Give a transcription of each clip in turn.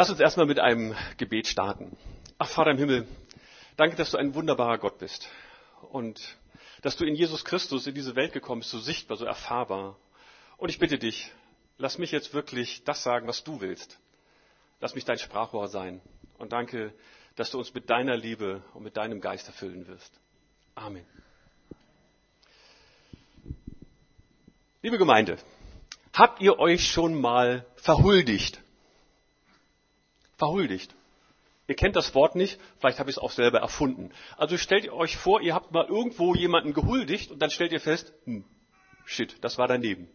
Lass uns erstmal mit einem Gebet starten. Ach, Vater im Himmel, danke, dass du ein wunderbarer Gott bist und dass du in Jesus Christus in diese Welt gekommen bist, so sichtbar, so erfahrbar. Und ich bitte dich, lass mich jetzt wirklich das sagen, was du willst. Lass mich dein Sprachrohr sein. Und danke, dass du uns mit deiner Liebe und mit deinem Geist erfüllen wirst. Amen. Liebe Gemeinde, habt ihr euch schon mal verhuldigt? Verhuldigt. Ihr kennt das Wort nicht, vielleicht habe ich es auch selber erfunden. Also stellt euch vor, ihr habt mal irgendwo jemanden gehuldigt und dann stellt ihr fest, hm, shit, das war daneben.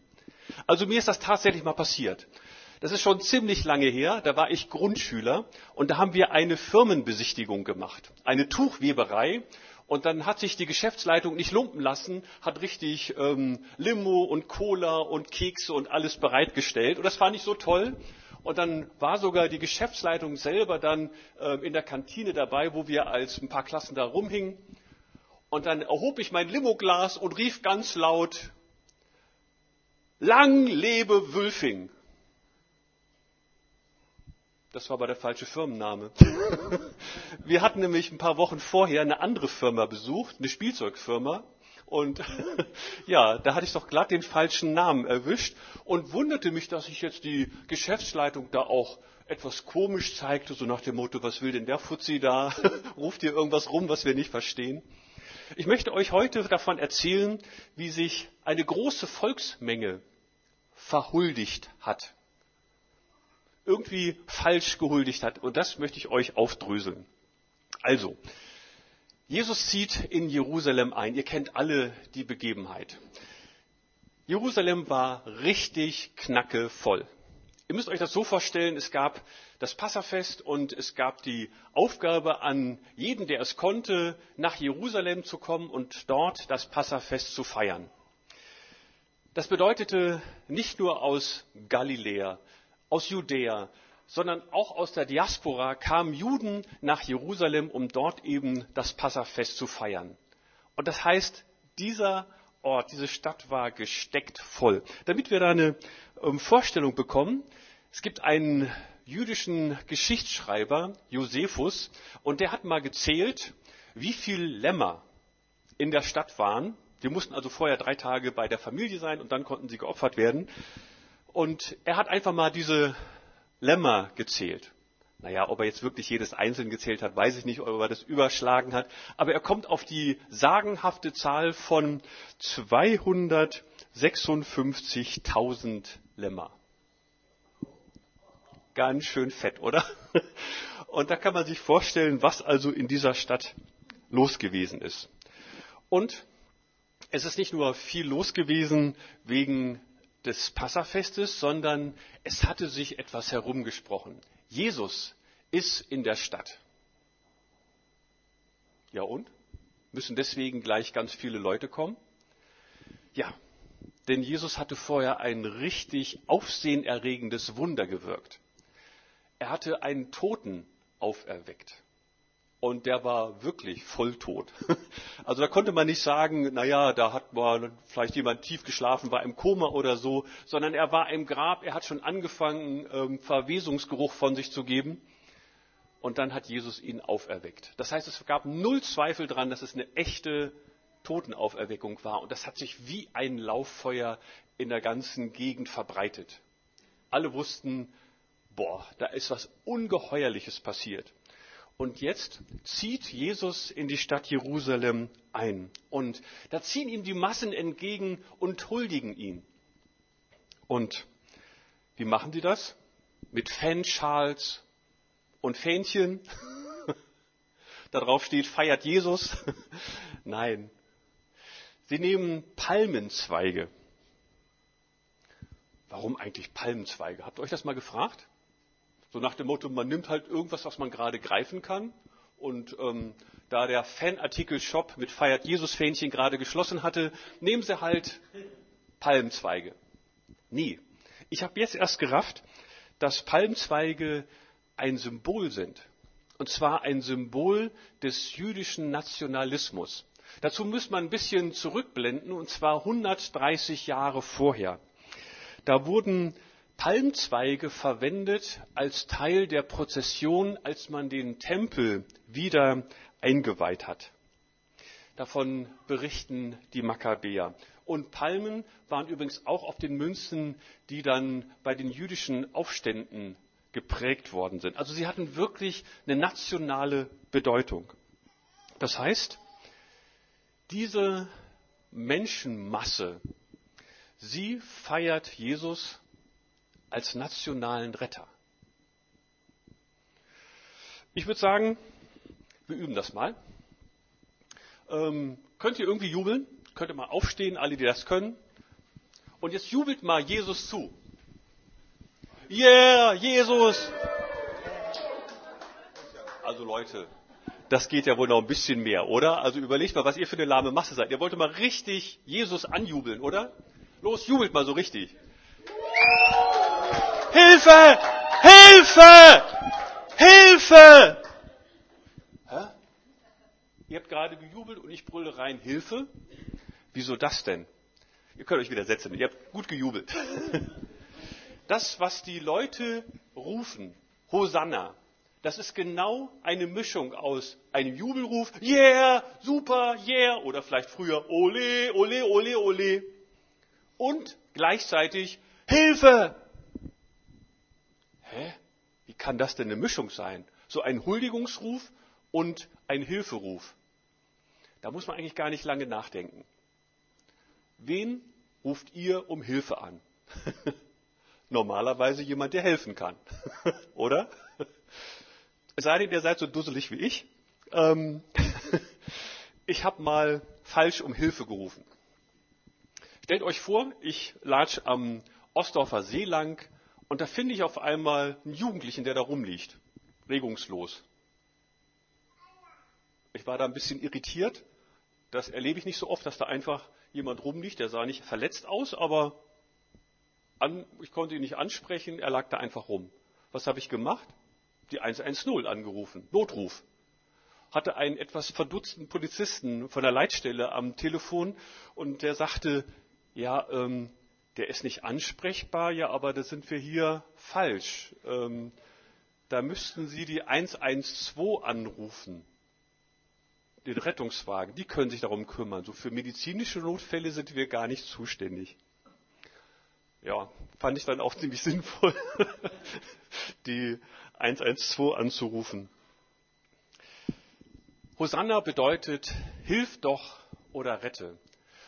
Also mir ist das tatsächlich mal passiert. Das ist schon ziemlich lange her, da war ich Grundschüler und da haben wir eine Firmenbesichtigung gemacht, eine Tuchweberei und dann hat sich die Geschäftsleitung nicht lumpen lassen, hat richtig ähm, Limo und Cola und Kekse und alles bereitgestellt. Und das fand ich so toll. Und dann war sogar die Geschäftsleitung selber dann äh, in der Kantine dabei, wo wir als ein paar Klassen da rumhingen. Und dann erhob ich mein Limoglas und rief ganz laut, Lang lebe Wülfing. Das war aber der falsche Firmenname. Wir hatten nämlich ein paar Wochen vorher eine andere Firma besucht, eine Spielzeugfirma. Und ja, da hatte ich doch glatt den falschen Namen erwischt und wunderte mich, dass ich jetzt die Geschäftsleitung da auch etwas komisch zeigte, so nach dem Motto, was will denn der Fuzzi da? Ruft hier irgendwas rum, was wir nicht verstehen? Ich möchte euch heute davon erzählen, wie sich eine große Volksmenge verhuldigt hat irgendwie falsch gehuldigt hat. Und das möchte ich euch aufdröseln. Also, Jesus zieht in Jerusalem ein. Ihr kennt alle die Begebenheit. Jerusalem war richtig knacke voll. Ihr müsst euch das so vorstellen, es gab das Passafest und es gab die Aufgabe an jeden, der es konnte, nach Jerusalem zu kommen und dort das Passafest zu feiern. Das bedeutete nicht nur aus Galiläa, aus Judäa, sondern auch aus der Diaspora kamen Juden nach Jerusalem, um dort eben das Passafest zu feiern. Und das heißt, dieser Ort, diese Stadt war gesteckt voll. Damit wir da eine ähm, Vorstellung bekommen, es gibt einen jüdischen Geschichtsschreiber, Josephus, und der hat mal gezählt, wie viele Lämmer in der Stadt waren. Die mussten also vorher drei Tage bei der Familie sein und dann konnten sie geopfert werden. Und er hat einfach mal diese Lämmer gezählt. Naja, ob er jetzt wirklich jedes einzeln gezählt hat, weiß ich nicht, ob er das überschlagen hat. Aber er kommt auf die sagenhafte Zahl von 256.000 Lämmer. Ganz schön fett, oder? Und da kann man sich vorstellen, was also in dieser Stadt los gewesen ist. Und es ist nicht nur viel los gewesen wegen des Passafestes, sondern es hatte sich etwas herumgesprochen. Jesus ist in der Stadt. Ja und? Müssen deswegen gleich ganz viele Leute kommen? Ja, denn Jesus hatte vorher ein richtig aufsehenerregendes Wunder gewirkt. Er hatte einen Toten auferweckt und der war wirklich volltot. Also da konnte man nicht sagen, naja, da hat mal vielleicht jemand tief geschlafen, war im Koma oder so, sondern er war im Grab, er hat schon angefangen, ähm, Verwesungsgeruch von sich zu geben. Und dann hat Jesus ihn auferweckt. Das heißt, es gab null Zweifel daran, dass es eine echte Totenauferweckung war. Und das hat sich wie ein Lauffeuer in der ganzen Gegend verbreitet. Alle wussten, boah, da ist was Ungeheuerliches passiert. Und jetzt zieht Jesus in die Stadt Jerusalem ein. Und da ziehen ihm die Massen entgegen und huldigen ihn. Und wie machen die das? Mit Fanschals und Fähnchen. Darauf steht, feiert Jesus. Nein. Sie nehmen Palmenzweige. Warum eigentlich Palmenzweige? Habt ihr euch das mal gefragt? So nach dem Motto, man nimmt halt irgendwas, was man gerade greifen kann. Und ähm, da der Fanartikel-Shop mit Feiert Jesus-Fähnchen gerade geschlossen hatte, nehmen sie halt Palmzweige. Nie. Ich habe jetzt erst gerafft, dass Palmzweige ein Symbol sind. Und zwar ein Symbol des jüdischen Nationalismus. Dazu muss man ein bisschen zurückblenden, und zwar 130 Jahre vorher. Da wurden Palmzweige verwendet als Teil der Prozession, als man den Tempel wieder eingeweiht hat. Davon berichten die Makkabäer. Und Palmen waren übrigens auch auf den Münzen, die dann bei den jüdischen Aufständen geprägt worden sind. Also sie hatten wirklich eine nationale Bedeutung. Das heißt, diese Menschenmasse, sie feiert Jesus als nationalen Retter. Ich würde sagen, wir üben das mal. Ähm, könnt ihr irgendwie jubeln? Könnt ihr mal aufstehen, alle, die das können? Und jetzt jubelt mal Jesus zu. Yeah, Jesus! Also Leute, das geht ja wohl noch ein bisschen mehr, oder? Also überlegt mal, was ihr für eine lahme Masse seid. Ihr wollt mal richtig Jesus anjubeln, oder? Los, jubelt mal so richtig. Hilfe! Hilfe! Hilfe! Hä? Ihr habt gerade gejubelt und ich brülle rein Hilfe. Wieso das denn? Ihr könnt euch wieder setzen. Ihr habt gut gejubelt. Das, was die Leute rufen, Hosanna, das ist genau eine Mischung aus einem Jubelruf, yeah, super, yeah, oder vielleicht früher, ole, ole, ole, ole, und gleichzeitig Hilfe. Hä? Wie kann das denn eine Mischung sein? So ein Huldigungsruf und ein Hilferuf. Da muss man eigentlich gar nicht lange nachdenken. Wen ruft ihr um Hilfe an? Normalerweise jemand, der helfen kann. Oder? Es sei denn, ihr seid so dusselig wie ich. Ähm, ich habe mal falsch um Hilfe gerufen. Stellt euch vor, ich latsch am Ostdorfer See lang und da finde ich auf einmal einen Jugendlichen, der da rumliegt, regungslos. Ich war da ein bisschen irritiert. Das erlebe ich nicht so oft, dass da einfach jemand rumliegt. Der sah nicht verletzt aus, aber an, ich konnte ihn nicht ansprechen. Er lag da einfach rum. Was habe ich gemacht? die 110 angerufen, Notruf. Hatte einen etwas verdutzten Polizisten von der Leitstelle am Telefon und der sagte, ja, ähm, der ist nicht ansprechbar, ja, aber da sind wir hier falsch. Ähm, da müssten Sie die 112 anrufen, den Rettungswagen. Die können sich darum kümmern. So für medizinische Notfälle sind wir gar nicht zuständig. Ja, fand ich dann auch ziemlich sinnvoll, die 112 anzurufen. Hosanna bedeutet, hilf doch oder rette.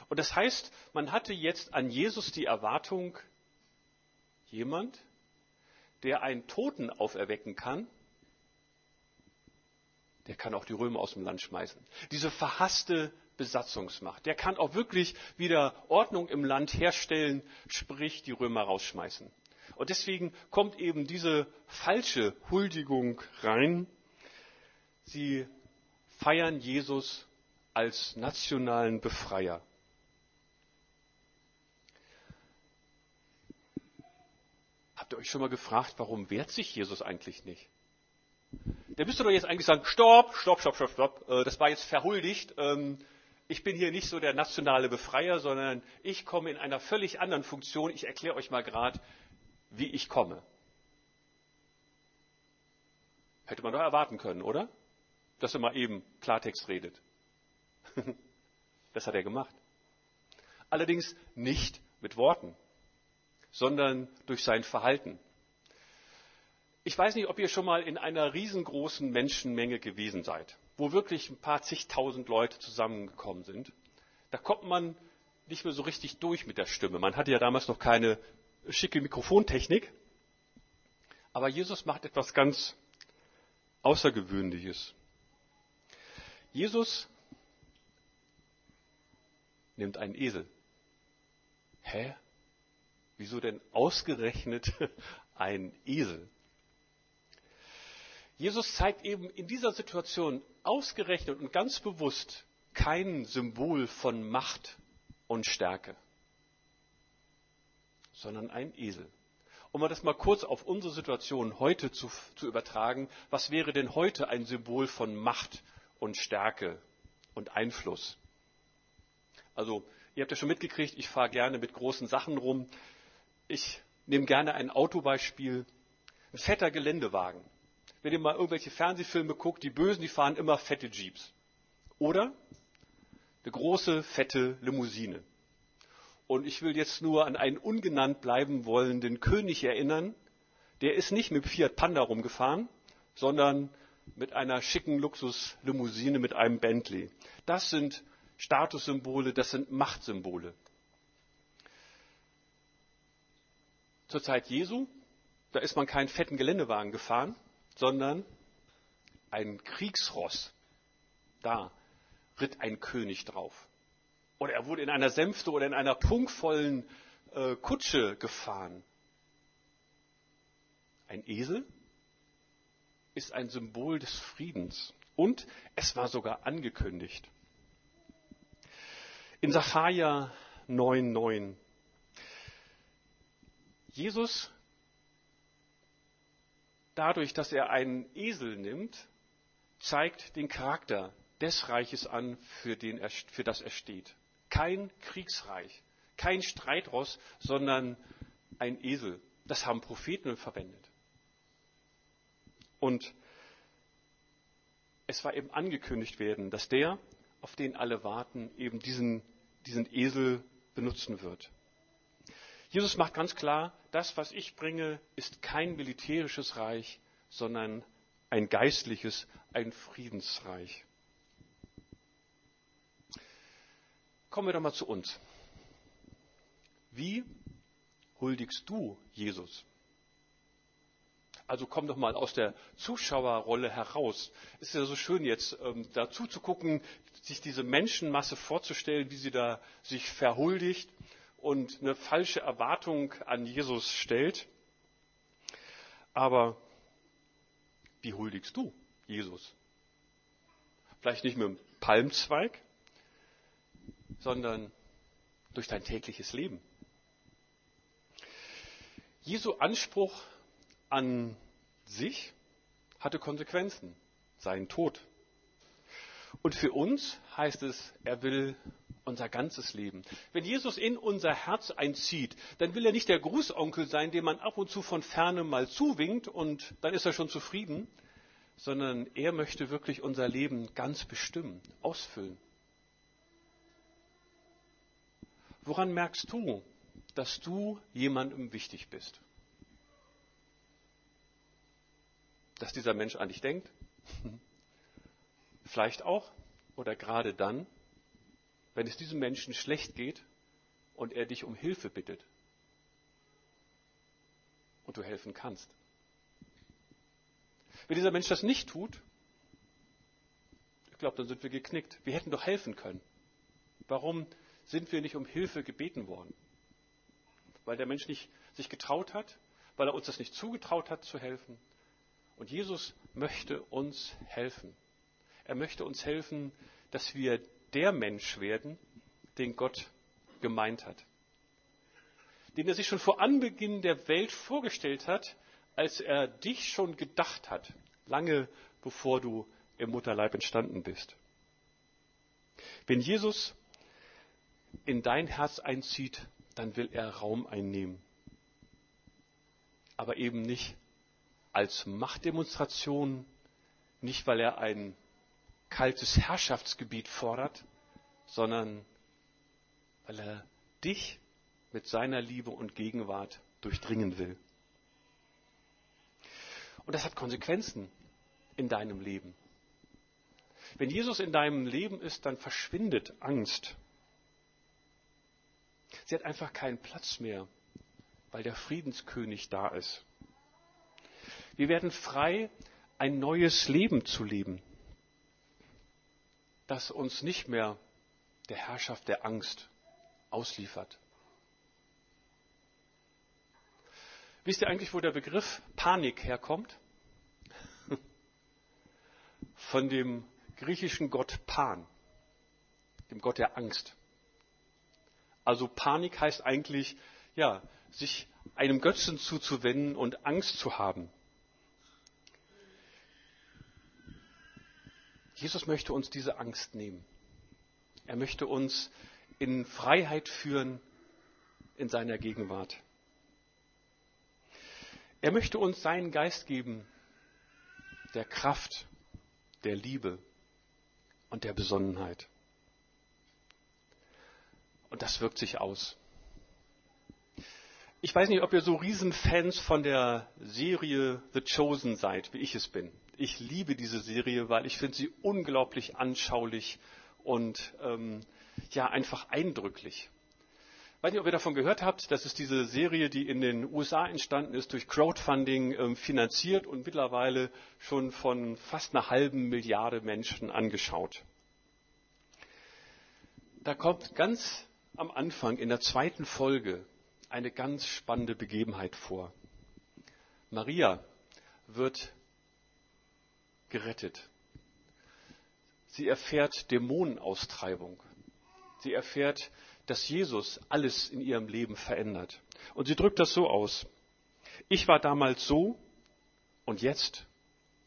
Und das heißt, man hatte jetzt an Jesus die Erwartung, jemand, der einen Toten auferwecken kann, der kann auch die Römer aus dem Land schmeißen. Diese verhasste Besatzungsmacht, der kann auch wirklich wieder Ordnung im Land herstellen, sprich die Römer rausschmeißen. Und deswegen kommt eben diese falsche Huldigung rein. Sie feiern Jesus als nationalen Befreier. Habt ihr euch schon mal gefragt, warum wehrt sich Jesus eigentlich nicht? Der müsste doch jetzt eigentlich sagen, stopp, stopp, stopp, stopp, stopp, äh, das war jetzt verhuldigt. Ähm, ich bin hier nicht so der nationale Befreier, sondern ich komme in einer völlig anderen Funktion. Ich erkläre euch mal gerade, wie ich komme. Hätte man doch erwarten können, oder? Dass er mal eben Klartext redet. das hat er gemacht. Allerdings nicht mit Worten, sondern durch sein Verhalten. Ich weiß nicht, ob ihr schon mal in einer riesengroßen Menschenmenge gewesen seid, wo wirklich ein paar zigtausend Leute zusammengekommen sind. Da kommt man nicht mehr so richtig durch mit der Stimme. Man hatte ja damals noch keine schicke Mikrofontechnik. Aber Jesus macht etwas ganz Außergewöhnliches. Jesus nimmt einen Esel. Hä? Wieso denn ausgerechnet ein Esel? Jesus zeigt eben in dieser Situation ausgerechnet und ganz bewusst kein Symbol von Macht und Stärke sondern ein Esel. Um das mal kurz auf unsere Situation heute zu, zu übertragen, was wäre denn heute ein Symbol von Macht und Stärke und Einfluss? Also, ihr habt ja schon mitgekriegt, ich fahre gerne mit großen Sachen rum. Ich nehme gerne ein Autobeispiel. Ein fetter Geländewagen. Wenn ihr mal irgendwelche Fernsehfilme guckt, die Bösen, die fahren immer fette Jeeps. Oder eine große, fette Limousine. Und ich will jetzt nur an einen ungenannt bleiben wollenden König erinnern. Der ist nicht mit Fiat Panda rumgefahren, sondern mit einer schicken Luxuslimousine mit einem Bentley. Das sind Statussymbole, das sind Machtsymbole. Zur Zeit Jesu, da ist man keinen fetten Geländewagen gefahren, sondern ein Kriegsross. Da ritt ein König drauf. Oder er wurde in einer Sänfte oder in einer prunkvollen äh, Kutsche gefahren. Ein Esel ist ein Symbol des Friedens. Und es war sogar angekündigt. In Sacharja 9,9. Jesus, dadurch, dass er einen Esel nimmt, zeigt den Charakter des Reiches an, für, den er, für das er steht. Kein Kriegsreich, kein Streitross, sondern ein Esel. Das haben Propheten verwendet. Und es war eben angekündigt werden, dass der, auf den alle warten, eben diesen, diesen Esel benutzen wird. Jesus macht ganz klar, das, was ich bringe, ist kein militärisches Reich, sondern ein geistliches, ein Friedensreich. Kommen wir doch mal zu uns. Wie huldigst du Jesus? Also komm doch mal aus der Zuschauerrolle heraus. Es ist ja so schön jetzt ähm, dazu zu gucken, sich diese Menschenmasse vorzustellen, wie sie da sich verhuldigt und eine falsche Erwartung an Jesus stellt. Aber wie huldigst du Jesus? Vielleicht nicht mit einem Palmzweig, sondern durch dein tägliches Leben. Jesu Anspruch an sich hatte Konsequenzen, sein Tod. Und für uns heißt es, er will unser ganzes Leben. Wenn Jesus in unser Herz einzieht, dann will er nicht der Grußonkel sein, dem man ab und zu von ferne mal zuwinkt und dann ist er schon zufrieden, sondern er möchte wirklich unser Leben ganz bestimmen, ausfüllen. Woran merkst du, dass du jemandem wichtig bist? dass dieser Mensch an dich denkt? Vielleicht auch oder gerade dann, wenn es diesem Menschen schlecht geht und er dich um Hilfe bittet und du helfen kannst. Wenn dieser Mensch das nicht tut, ich glaube, dann sind wir geknickt. Wir hätten doch helfen können. Warum sind wir nicht um Hilfe gebeten worden? Weil der Mensch nicht sich getraut hat, weil er uns das nicht zugetraut hat zu helfen, und Jesus möchte uns helfen. Er möchte uns helfen, dass wir der Mensch werden, den Gott gemeint hat. Den er sich schon vor Anbeginn der Welt vorgestellt hat, als er dich schon gedacht hat, lange bevor du im Mutterleib entstanden bist. Wenn Jesus in dein Herz einzieht, dann will er Raum einnehmen. Aber eben nicht als Machtdemonstration, nicht weil er ein kaltes Herrschaftsgebiet fordert, sondern weil er dich mit seiner Liebe und Gegenwart durchdringen will. Und das hat Konsequenzen in deinem Leben. Wenn Jesus in deinem Leben ist, dann verschwindet Angst. Sie hat einfach keinen Platz mehr, weil der Friedenskönig da ist. Wir werden frei, ein neues Leben zu leben, das uns nicht mehr der Herrschaft der Angst ausliefert. Wisst ihr eigentlich, wo der Begriff Panik herkommt? Von dem griechischen Gott Pan, dem Gott der Angst. Also Panik heißt eigentlich, ja, sich einem Götzen zuzuwenden und Angst zu haben. Jesus möchte uns diese Angst nehmen. Er möchte uns in Freiheit führen in seiner Gegenwart. Er möchte uns seinen Geist geben, der Kraft, der Liebe und der Besonnenheit. Und das wirkt sich aus. Ich weiß nicht, ob ihr so Riesenfans von der Serie The Chosen seid, wie ich es bin. Ich liebe diese Serie, weil ich finde sie unglaublich anschaulich und ähm, ja einfach eindrücklich. Ich weiß nicht, ob ihr davon gehört habt, das ist diese Serie, die in den USA entstanden ist, durch Crowdfunding ähm, finanziert und mittlerweile schon von fast einer halben Milliarde Menschen angeschaut. Da kommt ganz am Anfang in der zweiten Folge eine ganz spannende Begebenheit vor. Maria wird gerettet. Sie erfährt Dämonenaustreibung. Sie erfährt, dass Jesus alles in ihrem Leben verändert. Und sie drückt das so aus. Ich war damals so und jetzt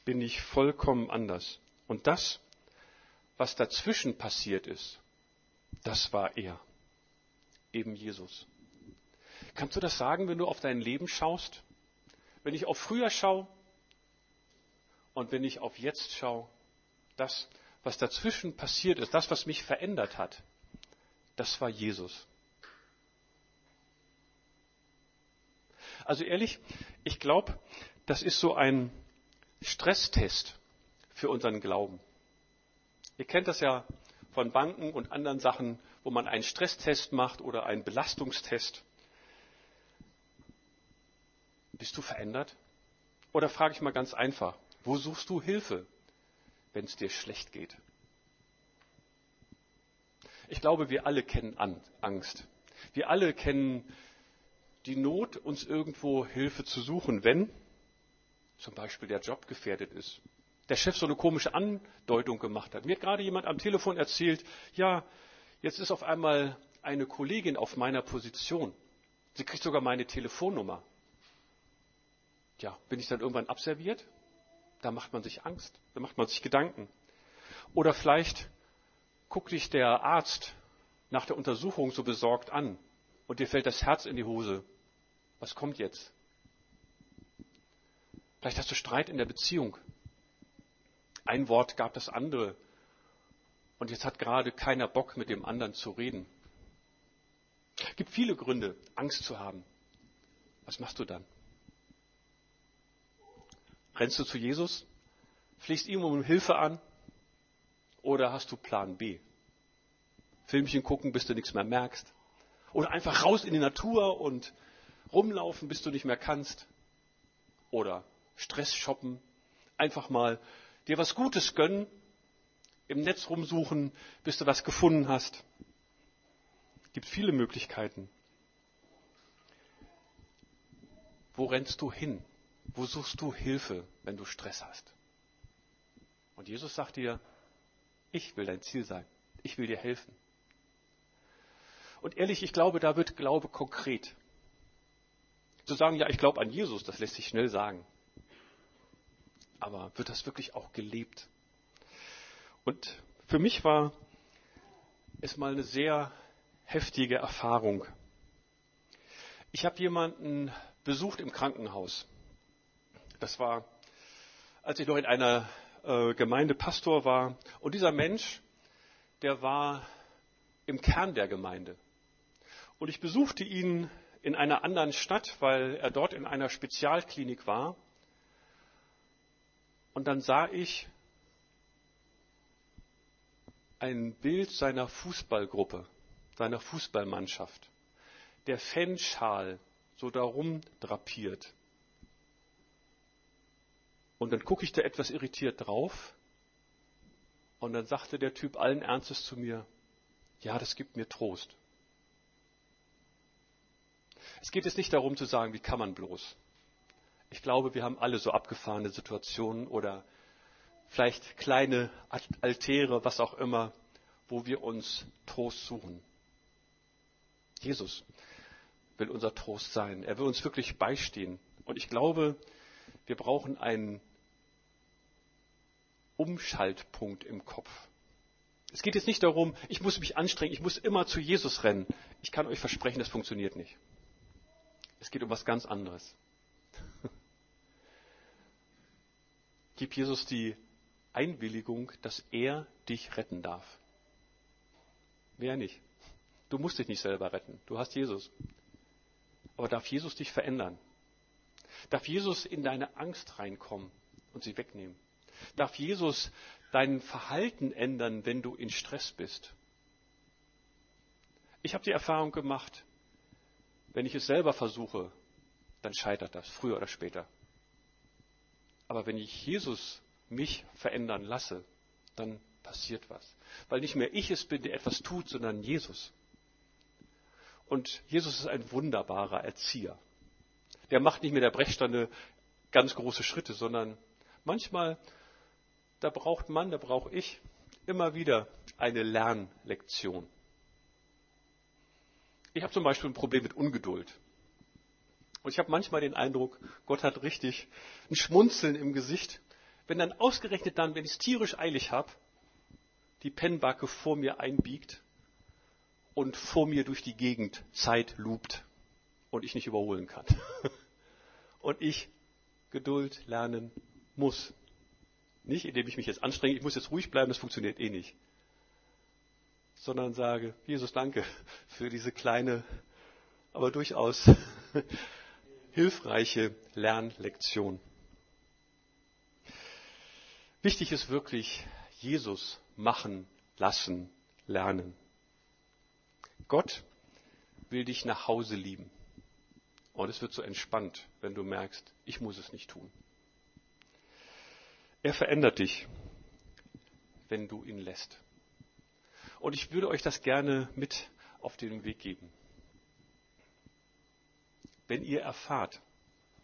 bin ich vollkommen anders. Und das, was dazwischen passiert ist, das war er, eben Jesus. Kannst du das sagen, wenn du auf dein Leben schaust? Wenn ich auf früher schaue und wenn ich auf jetzt schaue, das, was dazwischen passiert ist, das, was mich verändert hat, das war Jesus. Also ehrlich, ich glaube, das ist so ein Stresstest für unseren Glauben. Ihr kennt das ja von Banken und anderen Sachen, wo man einen Stresstest macht oder einen Belastungstest. Bist du verändert? Oder frage ich mal ganz einfach, wo suchst du Hilfe, wenn es dir schlecht geht? Ich glaube, wir alle kennen Angst. Wir alle kennen die Not, uns irgendwo Hilfe zu suchen, wenn zum Beispiel der Job gefährdet ist. Der Chef so eine komische Andeutung gemacht hat. Mir hat gerade jemand am Telefon erzählt, ja, jetzt ist auf einmal eine Kollegin auf meiner Position. Sie kriegt sogar meine Telefonnummer ja, bin ich dann irgendwann abserviert? Da macht man sich Angst, da macht man sich Gedanken. Oder vielleicht guckt dich der Arzt nach der Untersuchung so besorgt an und dir fällt das Herz in die Hose. Was kommt jetzt? Vielleicht hast du Streit in der Beziehung. Ein Wort gab das andere. Und jetzt hat gerade keiner Bock, mit dem anderen zu reden. Es gibt viele Gründe, Angst zu haben. Was machst du dann? Rennst du zu Jesus? Fliegst ihm um Hilfe an? Oder hast du Plan B? Filmchen gucken, bis du nichts mehr merkst? Oder einfach raus in die Natur und rumlaufen, bis du nicht mehr kannst? Oder Stress shoppen? Einfach mal dir was Gutes gönnen? Im Netz rumsuchen, bis du was gefunden hast? Gibt viele Möglichkeiten. Wo rennst du hin? Wo suchst du Hilfe, wenn du Stress hast? Und Jesus sagt dir, ich will dein Ziel sein. Ich will dir helfen. Und ehrlich, ich glaube, da wird Glaube konkret. Zu sagen, ja, ich glaube an Jesus, das lässt sich schnell sagen. Aber wird das wirklich auch gelebt? Und für mich war es mal eine sehr heftige Erfahrung. Ich habe jemanden besucht im Krankenhaus. Das war, als ich noch in einer äh, Gemeinde Pastor war. Und dieser Mensch, der war im Kern der Gemeinde. Und ich besuchte ihn in einer anderen Stadt, weil er dort in einer Spezialklinik war. Und dann sah ich ein Bild seiner Fußballgruppe, seiner Fußballmannschaft. Der Fanschal so darum drapiert. Und dann gucke ich da etwas irritiert drauf. Und dann sagte der Typ allen Ernstes zu mir, ja, das gibt mir Trost. Es geht jetzt nicht darum zu sagen, wie kann man bloß. Ich glaube, wir haben alle so abgefahrene Situationen oder vielleicht kleine Altäre, was auch immer, wo wir uns Trost suchen. Jesus will unser Trost sein. Er will uns wirklich beistehen. Und ich glaube, wir brauchen einen Umschaltpunkt im Kopf. Es geht jetzt nicht darum, ich muss mich anstrengen, ich muss immer zu Jesus rennen. Ich kann euch versprechen, das funktioniert nicht. Es geht um was ganz anderes. Gib Jesus die Einwilligung, dass er dich retten darf. Wer nicht? Du musst dich nicht selber retten. Du hast Jesus. Aber darf Jesus dich verändern? Darf Jesus in deine Angst reinkommen und sie wegnehmen? Darf Jesus dein Verhalten ändern, wenn du in Stress bist? Ich habe die Erfahrung gemacht, wenn ich es selber versuche, dann scheitert das, früher oder später. Aber wenn ich Jesus mich verändern lasse, dann passiert was. Weil nicht mehr ich es bin, der etwas tut, sondern Jesus. Und Jesus ist ein wunderbarer Erzieher. Der macht nicht mit der Brechstange ganz große Schritte, sondern manchmal, da braucht man, da brauche ich immer wieder eine Lernlektion. Ich habe zum Beispiel ein Problem mit Ungeduld. Und ich habe manchmal den Eindruck, Gott hat richtig ein Schmunzeln im Gesicht, wenn dann ausgerechnet dann, wenn ich es tierisch eilig habe, die Pennbacke vor mir einbiegt und vor mir durch die Gegend Zeit lupt und ich nicht überholen kann. Und ich Geduld lernen muss. Nicht, indem ich mich jetzt anstrenge, ich muss jetzt ruhig bleiben, das funktioniert eh nicht. Sondern sage, Jesus, danke für diese kleine, aber durchaus hilfreiche Lernlektion. Wichtig ist wirklich, Jesus machen, lassen, lernen. Gott will dich nach Hause lieben. Und es wird so entspannt, wenn du merkst, ich muss es nicht tun. Er verändert dich, wenn du ihn lässt. Und ich würde euch das gerne mit auf den Weg geben. Wenn ihr erfahrt,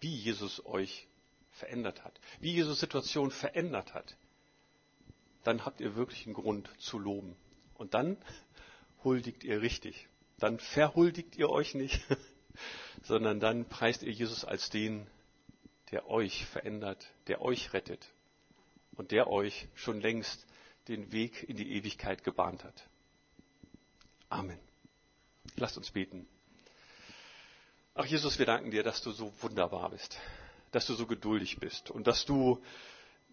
wie Jesus euch verändert hat, wie Jesus Situation verändert hat, dann habt ihr wirklich einen Grund zu loben. Und dann huldigt ihr richtig. Dann verhuldigt ihr euch nicht, sondern dann preist ihr Jesus als den, der euch verändert, der euch rettet und der euch schon längst den Weg in die Ewigkeit gebahnt hat. Amen. Lasst uns beten. Ach Jesus, wir danken dir, dass du so wunderbar bist, dass du so geduldig bist und dass du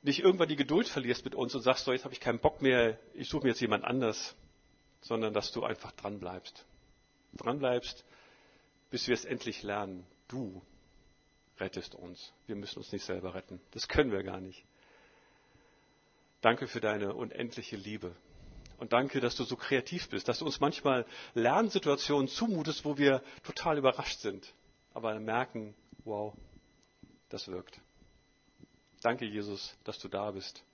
nicht irgendwann die Geduld verlierst mit uns und sagst, so jetzt habe ich keinen Bock mehr, ich suche mir jetzt jemand anders, sondern dass du einfach dran bleibst. Dran bleibst, bis wir es endlich lernen. Du rettest uns. Wir müssen uns nicht selber retten. Das können wir gar nicht. Danke für deine unendliche Liebe. Und danke, dass du so kreativ bist, dass du uns manchmal Lernsituationen zumutest, wo wir total überrascht sind, aber merken, wow, das wirkt. Danke, Jesus, dass du da bist.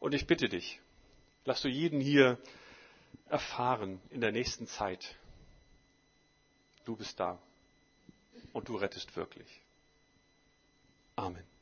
Und ich bitte dich, lass du jeden hier erfahren in der nächsten Zeit. Du bist da und du rettest wirklich. Amen.